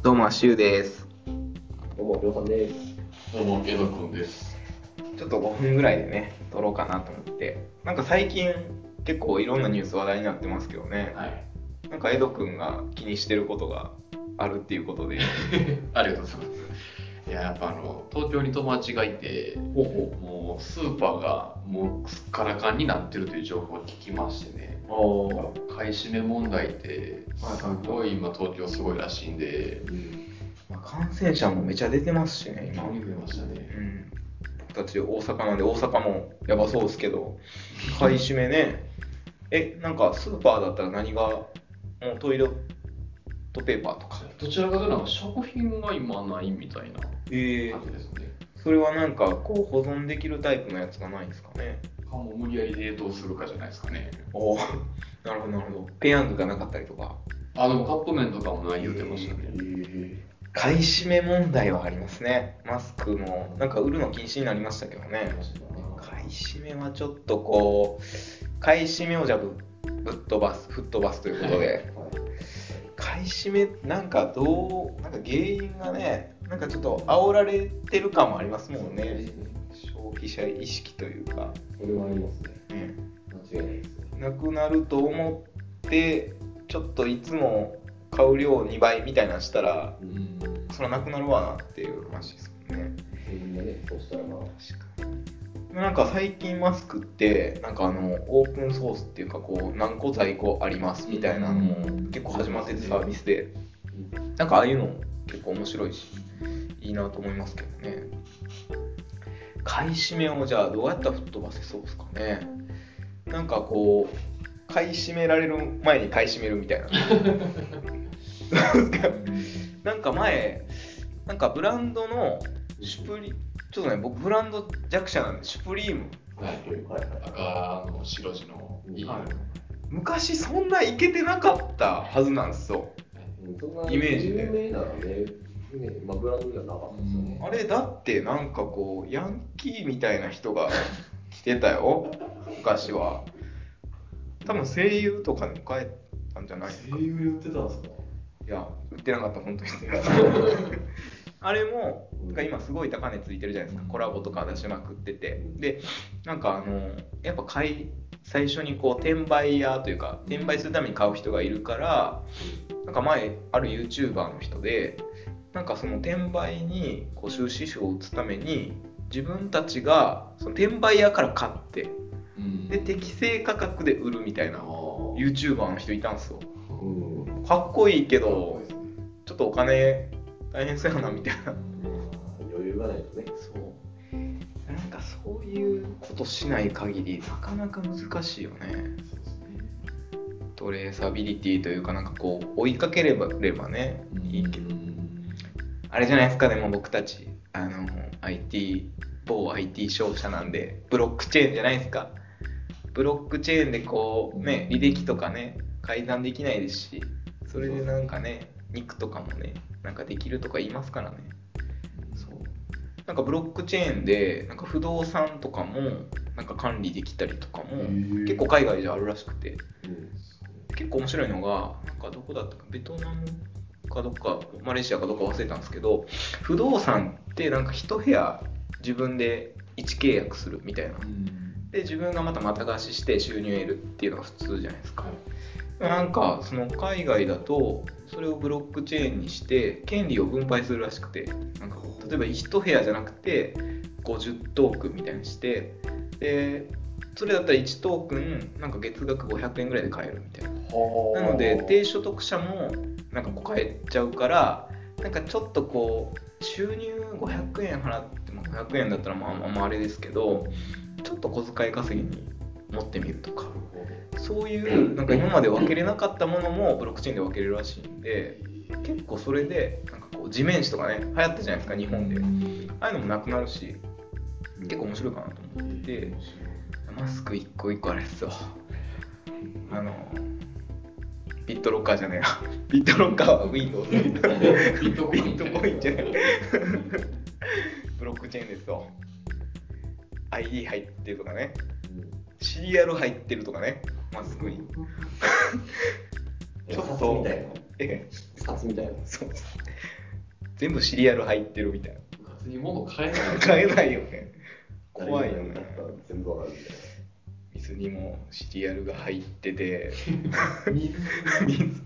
どうも、シュウです。どうも、りょうさんです。どうも、江戸くんです。ちょっと5分ぐらいでね、撮ろうかなと思って。なんか最近、結構いろんなニュース話題になってますけどね。はい。なんかエドくんが気にしてることがあるっていうことで。ありがとうございます。いや、やっぱあの、東京に友達がいて、もうスーパーがもうすっからかんになってるという情報を聞きましてね。買い占め問題って、すごい今東京すごいらしいんで、感染者もめちゃ出てますしね、今。増えましたね。うん。僕たち大阪なんで、大阪もやばそうですけど、買い占めね。え、なんかスーパーだったら何が、もうトイレットペーパーとか。どちらかというと食品が今ないみたいなえ感じですね。それはなんかこう保存できるタイプのやつがないんですかね。かも無理やり冷凍するかじゃないですかね。おお なるほどなるほど。ペヤングがなかったりとか。あ、でもカップ麺とかもない言うてましたね。買い占め問題はありますね。マスクも。なんか売るの禁止になりましたけどね。買い占めはちょっとこう買い占めをじゃあぶぶっ飛ばす吹っ飛ばすということで買い占めなんかどうなんか原因がねなんかちょっと煽られてる感もありますもんね消費者意識というか、それはありますね。うん間違いないですね。なくなると思ってちょっといつも買う量2倍みたいなのしたらうん。それはなくなるわなっていう話ですもんねそうしたらまあ、確かになんか最近マスクってなんかあのオープンソースっていうかこう何個在庫ありますみたいなのも結構始まっててサービスで。なんかああいうの結構面白いしいいなと思いますけどね。買い占めをじゃあどうやったら吹っ飛ばせそうですかね。なんかこう買い占められる前に買い占めるみたいな。なんか前なんかブランドのシュプリちょっとね僕ブランド弱者なんでシュプリーム。はい。赤の白地のいい、はい。昔そんないけてなかったはずなんですよ。イメージで。有名なね、ねまあ、ブランドじゃなかったですよね。あれだってなんかこうヤンキーみたいな人が 来てたよ。昔は。多分声優とかに変えたんじゃないですかい優言ってたんですか？や売ってなかった本当に あれもなんか今すごい高値ついてるじゃないですか。コラボとか出しまくってて。でなんかあのやっぱ買い最初にこう転売屋というか転売するために買う人がいるからなんか前ある YouTuber の人でなんかその転売にこう収支書を打つために自分たちがその転売屋から買ってうん。で適正価格で売るみたいな YouTuber の人いたんですよ。うん。かっこいいけどちょっとお金大変そうやなみたいな。余裕がないとね。そう。なんかそういうことしない限りなかなか難しいよね。トレーサビリティというかなんかこう追いかければればねいいけど。あれじゃないですかでも僕たち。あの IT 某 IT 商社なんでブロックチェーンじゃないですか。ブロックチェーンでこうね履歴とかね改ざんできないですしそれでなんかね肉とかもねなんかできるとか言いますからね。そう。なんかブロックチェーンでなんか不動産とかもなんか管理できたりとかも結構海外じゃあるらしくて。結構面白いのがなんかどこだったかベトナムかどっかマレーシアかどっか忘れたんですけど不動産ってなんか一部屋自分で1契約するみたいな。で自分がまたまた貸しして収入を得るっていうのが普通じゃないですかなんかその海外だとそれをブロックチェーンにして権利を分配するらしくて。なんか例えば1部屋じゃなくて50トークンみたいにしてでそれだったら1トークンなんか月額500円ぐらいで買えるみたいな。なので低所得者もなんかこう買えちゃうからなんかちょっとこう収入500円払っても500円だったらまあまあまああれですけどちょっと小遣い稼ぎに持ってみるとかそういうなんか今まで分けれなかったものもブロックチェーンで分けれるらしいんで結構それでなんかこう地面師とかね流行ったじゃないですか日本で。ああいうのもなくなるし結構面白いかなと思っててマスク一個一個あれですよあのビットロッカーじゃないなビットロッカーは Windows ビビットコイン。ットコインじゃないブロックチェーンですよ。ID 入ってるとかね。シリアル入ってるとかね。マスクにちょっと。え札みたいな。そう。全部シリアル入ってるみたいな。部活に物買えない買えないよね。怖いよね。全部わかるみたい。水にもシリアルが入ってて。水。水。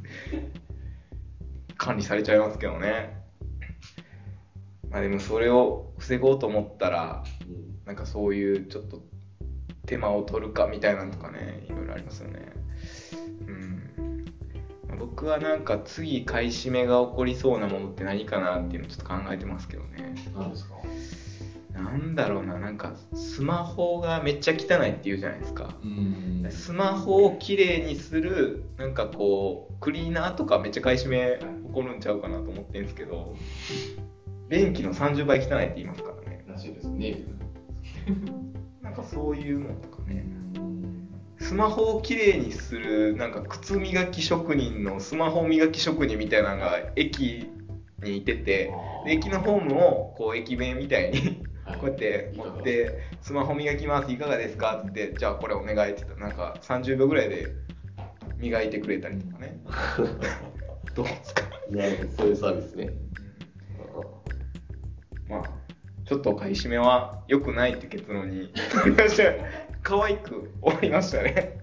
管理されちゃいますけどね。まあでもそれを防ごうと思ったらな。うん。なんかそういうちょっと手間を取るかみたいなのとかねいろいろありますよね。うん。まあ僕はなんか次買い占めが起こりそうなものって何かなっていうのをちょっと考えてますけどね。何ですか？なんだろうななんかスマホがめっちゃ汚いって言うじゃないですか。うん。スマホをきれいにするなんかこうクリーナーとかめっちゃ買い占め起こるんちゃうかなと思ってるんですけど 便器の30倍汚いって言いますからね。らしいです。ね かそういうのとかね。スマホをきれいにするなんか靴磨き職人のスマホ磨き職人みたいなのが駅にいててで駅のホームをこう駅弁みたいには いこうやって持って「スマホ磨きますいかがですか?」って言って「じゃあこれお願い」って言ったらなんか30秒ぐらいで磨いてくれたりとかね。どうですか？なるほどそういうサービスね。まあちょっと買い占めは良くないって結論に可愛く終わりましたね。